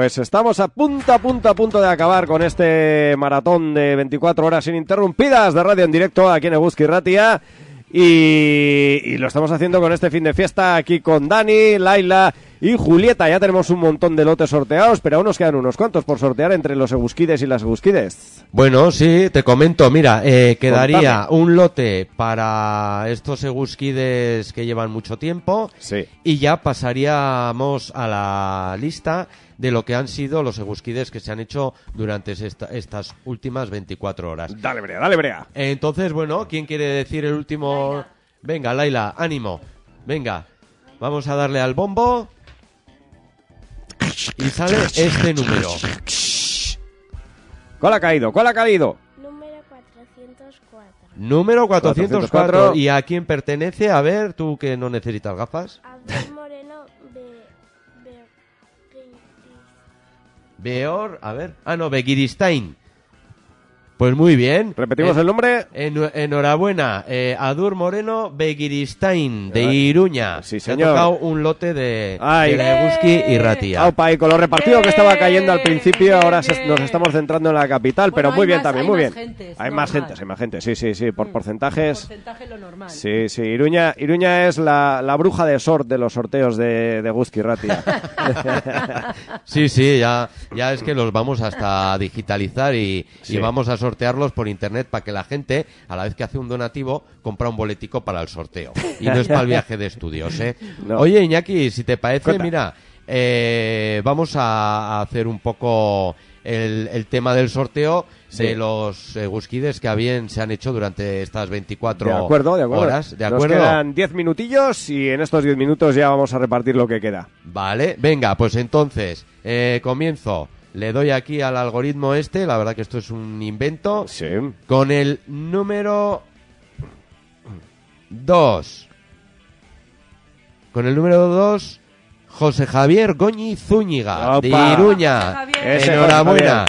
Pues estamos a punto, a punto, a punto de acabar con este maratón de 24 horas ininterrumpidas de radio en directo aquí en Eguski Ratia. Y, y lo estamos haciendo con este fin de fiesta aquí con Dani, Laila y Julieta. Ya tenemos un montón de lotes sorteados, pero aún nos quedan unos cuantos por sortear entre los egusquides y las egusquides. Bueno, sí, te comento, mira, eh, quedaría Contame. un lote para estos egusquides que llevan mucho tiempo Sí. y ya pasaríamos a la lista de lo que han sido los egusquides que se han hecho durante esta- estas últimas 24 horas. Dale, brea, dale, brea. Entonces, bueno, ¿quién quiere decir el último? Venga, Laila, ánimo. Venga, vamos a darle al bombo. Y sale este número. ¿Cuál ha caído? ¿Cuál ha caído? Número 404. Número 404. 404. ¿Y a quién pertenece? A ver, tú que no necesitas gafas. Beor, a ver. Ah, no, Begiristain. Pues muy bien. Repetimos Eh, el nombre. en- enhorabuena, eh, Adur Moreno Begiristain, de Iruña. Sí, Se ha señor. tocado un lote de, Ay. de y Ratia. Aupa, y con lo repartido que estaba cayendo al principio, ahora se- nos estamos centrando en la capital, Bueno, pero muy hay bien más- también, muy más bien. gentes, hay más normal. gente, hay más gente, sí, sí, sí, por Mm. porcentajes. Porcentaje lo normal. Sí, sí, Iruña, Iruña es la, la bruja de sort de los sorteos de, de Guzki Ratia. Sí, sí, ya, ya es que los vamos hasta digitalizar y, Sí. y vamos a sortearlos por internet para que la gente, a la vez que hace un donativo, compra un boletico para el sorteo. Y no es para el viaje de estudios, ¿eh? No. Oye, Iñaki, si te parece, Cuenta. mira, eh, vamos a, hacer un poco el, el tema del sorteo Sí. de los eh, gusquides que habían, se han hecho durante estas 24 De acuerdo, de acuerdo. horas. ¿De Nos acuerdo? quedan 10 minutillos y en estos 10 minutos ya vamos a repartir lo que queda. Vale, venga, pues entonces, eh, comienzo. Le doy aquí al algoritmo este, la verdad que esto es un invento. Sí. Con el número 2. Con el número 2, José Javier Goñi Zúñiga, de Opa. Iruña. José Javier. Ese Enhorabuena.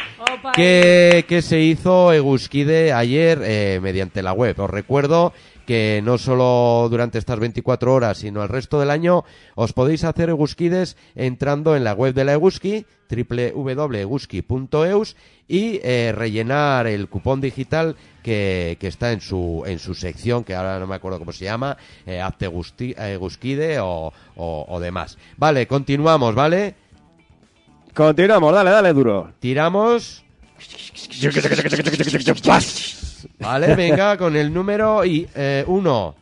Que, que se hizo Egusquide ayer eh, mediante la web. Os recuerdo que no solo durante estas 24 horas, sino el resto del año, os podéis hacer Egusquides entrando en la web de la Eguski, www.eguski.eus, y eh, rellenar el cupón digital que, que está en su, en su sección, que ahora no me acuerdo cómo se llama, eh, Egusquide o, o, o demás. Vale, continuamos, ¿vale? Continuamos, dale, dale duro. Tiramos. Vale, venga, con el número y eh, uno.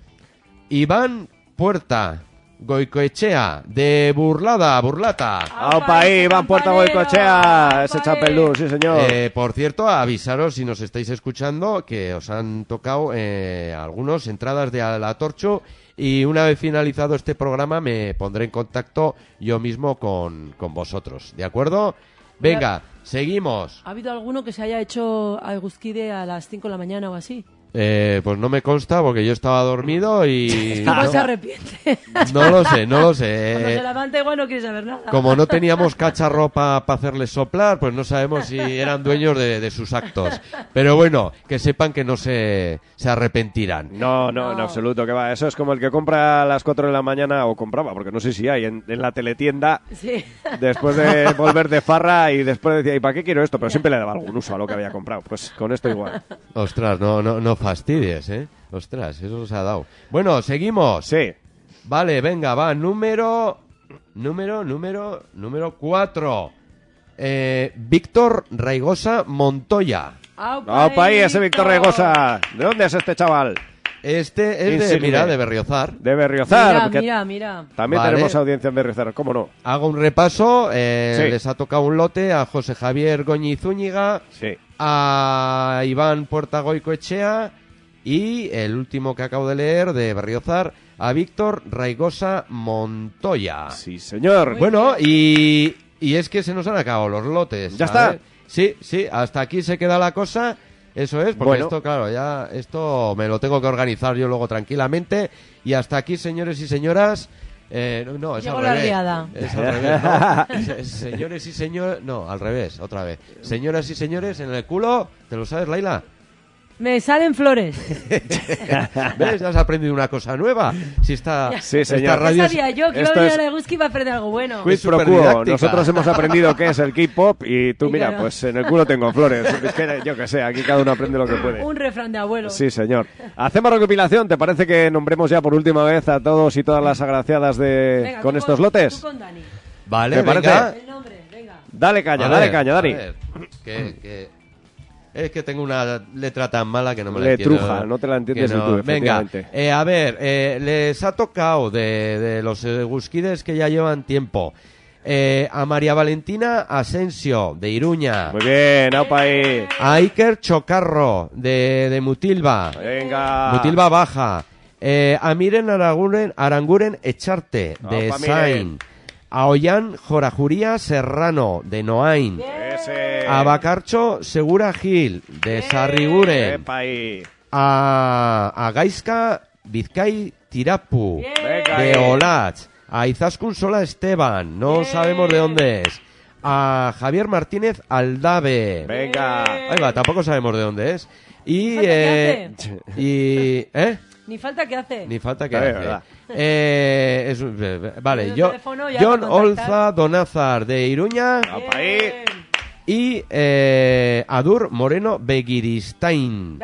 Iván Puerta Goicoechea, de Burlada, Burlata. Aupa ahí, Iván Puerta Goicochea, ese chapelú, sí señor. Eh, por cierto, avisaros si nos estáis escuchando que os han tocado eh, algunos entradas de a la Torcho y una vez finalizado este programa me pondré en contacto yo mismo con, con vosotros, ¿de acuerdo? Venga, seguimos. ¿Ha habido alguno que se haya hecho a a las 5 de la mañana o así? Eh, pues no me consta porque yo estaba dormido y... ¿Cómo no, se arrepiente? no lo sé, no lo sé. Cuando se levanta igual no quiere saber nada. como no teníamos cacharro para hacerles soplar, pues no sabemos si eran dueños de, de sus actos. Pero bueno, que sepan que no se, se arrepentirán. No, no, en No. absoluto, que va. Eso es como el que compra a las 4 de la mañana, o compraba, porque no sé si hay, en, en la teletienda, Sí. después de volver de farra y después decía, ¿y para qué quiero esto? Pero siempre le daba algún uso a lo que había comprado. Pues con esto igual. Ostras, no, no, no fastidies, ¿eh? Ostras, eso se ha dado. Bueno, seguimos. Sí. Vale, venga, va, número... Número, número, número cuatro. Eh, Víctor Raigosa Montoya. Aupa ahí, ese Víctor Regosa. ¿De dónde es este chaval? Este es de, Insigne. mira, de Berriozar. De Berriozar. Mira, mira, mira. También Vale. tenemos audiencia en Berriozar, ¿cómo no? Hago un repaso. eh, Sí. Les ha tocado un lote a José Javier Goñi Zúñiga, Sí. a Iván Puertagoico Echea y el último que acabo de leer de Berriozar, a Víctor Raigosa Montoya. Sí, señor. Bueno, y, y es que se nos han acabado los lotes. ¿Ya ¿sabes? está? Sí, sí, hasta aquí se queda la cosa. Eso es, porque Bueno. esto, claro, ya esto me lo tengo que organizar yo luego tranquilamente. Y hasta aquí, señores y señoras. eh, no, no, es Llegó al la revés. liada. Es al revés, Señores y señores. No, al revés, otra vez. Señoras y señores, en el culo. ¿Te lo sabes, Laila? Me salen flores. ¿Ves? Has aprendido una cosa nueva. Si esta, Sí, esta señor. radio Ya es- sabía yo que iba a esto venir es- a la Guski y iba a aprender algo bueno. Quid pro súper quo. Nosotros hemos aprendido qué es el K-pop y tú, Y mira, claro. pues en el culo tengo flores. Es que, yo que sé, aquí cada uno aprende lo que puede. Un refrán de abuelo. Sí, señor. Hacemos recopilación. ¿Te parece que nombremos ya por última vez a todos y todas las agraciadas de Venga, con tú estos Tú lotes? con Dani. Vale, ¿Te parece? venga. El nombre, venga. Dale caña, A dale ver, caña, a Dani. ver, que- que- es que tengo una letra tan mala que no me la Le entiendo. truja, no te la entiendes tú, Venga, eh, a ver, eh, les ha tocado de, de los eh, Gusquides que ya llevan tiempo. Eh, a María Valentina Asensio, de Iruña. Muy bien, aupa ahí. A Iker Chocarro, de, de Mutilva. Venga. Mutilva Baja. Eh, a Miren Aranguren, Aranguren Echarte, de Opa, Miren. Sain. A Ollán Jorajuría Serrano, de Noain. Ese. A Bacarcho Segura Gil, de Sarriguren. Epa ahí. A, a Gaizka Vizcay Tirapu, de. Olatz. A Izaskun Sola Esteban, no sabemos de dónde es. A Javier Martínez Aldave. Venga. Ahí va, tampoco sabemos de dónde es. Y, Falta que eh, y, ¿eh? Ni falta que hace. Ni falta que hace. verdad. Eh, es un- eh, eh, vale, yo, John. Olza Donazar de Iruña. Bien. Y eh, Adur Moreno Begiristain.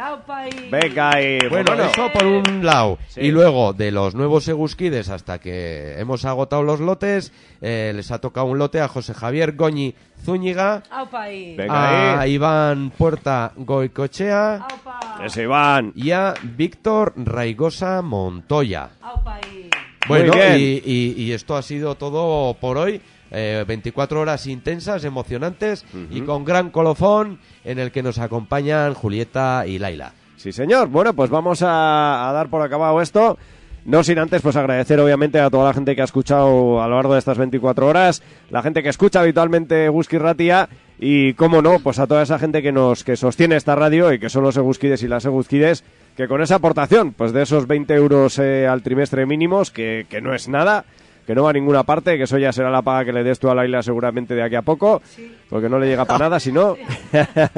Venga ahí. Pues Bueno, eso por un lado. Sí. Y luego, de los nuevos Egusquides, hasta que hemos agotado los lotes, eh, les ha tocado un lote a José Javier Goñi Zúñiga, Aupa ahí. Venga a ahí. Iván Puerta Goicochea Aupa. Ese Iván. y a Víctor Raigosa Montoya. Aupa ahí. Bueno, y, y- y esto ha sido todo por hoy. Eh, 24 horas intensas, emocionantes y con gran colofón en el que nos acompañan Julieta y Laila. Sí, señor. Bueno, pues vamos a, a dar por acabado esto. No sin antes, pues agradecer obviamente a toda la gente que ha escuchado a lo largo de estas 24 horas, la gente que escucha habitualmente Ratia y, cómo no, pues a toda esa gente que nos que sostiene esta radio y que son los Egusquides y las Egusquides, que con esa aportación, pues de esos 20 euros eh, al trimestre mínimos, que, que no es nada, que no va a ninguna parte, que eso ya será la paga que le des tú a Laila seguramente de aquí a poco, porque no le llega para nada, si no,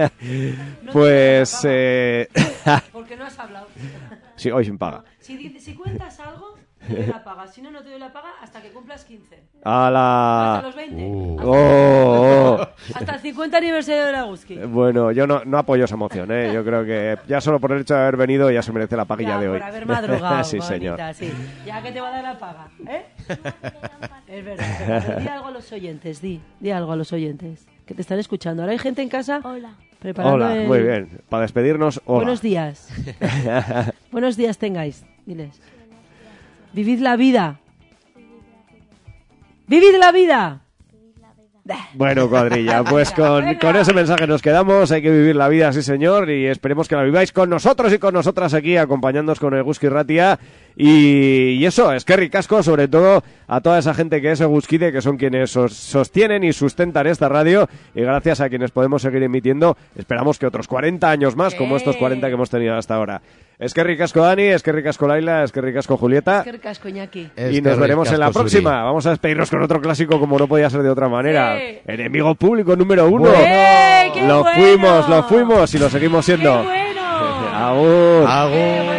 pues eh, Porque no has hablado. sí, hoy sin paga. Si, cuentas algo, te doy la paga. Si no, no te doy la paga hasta que cumplas 15. A Hasta la... los 20. Uh. Hasta, Oh, oh. hasta el 50 aniversario de la Guski. Bueno, yo no, no apoyo esa moción, ¿eh? Yo creo que ya solo por el hecho de haber venido ya se merece la paguilla Ya, de hoy. por haber madrugado, sí, señor. bonita, sí. Ya que te va a dar la paga, ¿eh? es verdad. Di algo a los oyentes, di. Di algo a los oyentes. Que te están escuchando. Ahora hay gente en casa Hola. preparando Hola, el- muy bien. Para despedirnos, hola. Buenos días. Buenos días tengáis. Diles. Vivid la vida. ¡Vivid la vida! Bueno, cuadrilla, pues con, con ese mensaje nos quedamos. Hay que vivir la vida, sí, señor, y esperemos que la viváis con nosotros y con nosotras aquí, acompañándonos con el Guski Ratia. Y, y eso, es que ricasco, sobre todo a toda esa gente que es Eguskide, que son quienes sos- sostienen y sustentan esta radio. Y gracias a quienes podemos seguir emitiendo, esperamos que otros 40 años más, como estos 40 que hemos tenido hasta ahora. Es que ricasco, Dani, es que ricasco, Laila, es que ricasco, Julieta. Qué ricasco, Iñaki. Es y que nos veremos en la próxima. Suri. Vamos a despedirnos con otro clásico como no podía ser de otra manera. Enemigo público número uno. ¡Eh, qué lo bueno! fuimos, lo fuimos y lo seguimos ¡Qué siendo. bueno! Agur. Agur. ¡Qué bueno!